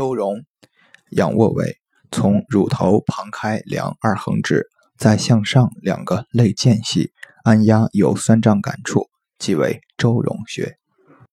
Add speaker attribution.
Speaker 1: 周荣，仰卧位，从乳头旁开量二横指，再向上两个肋间隙按压有酸胀感处，即为周荣穴。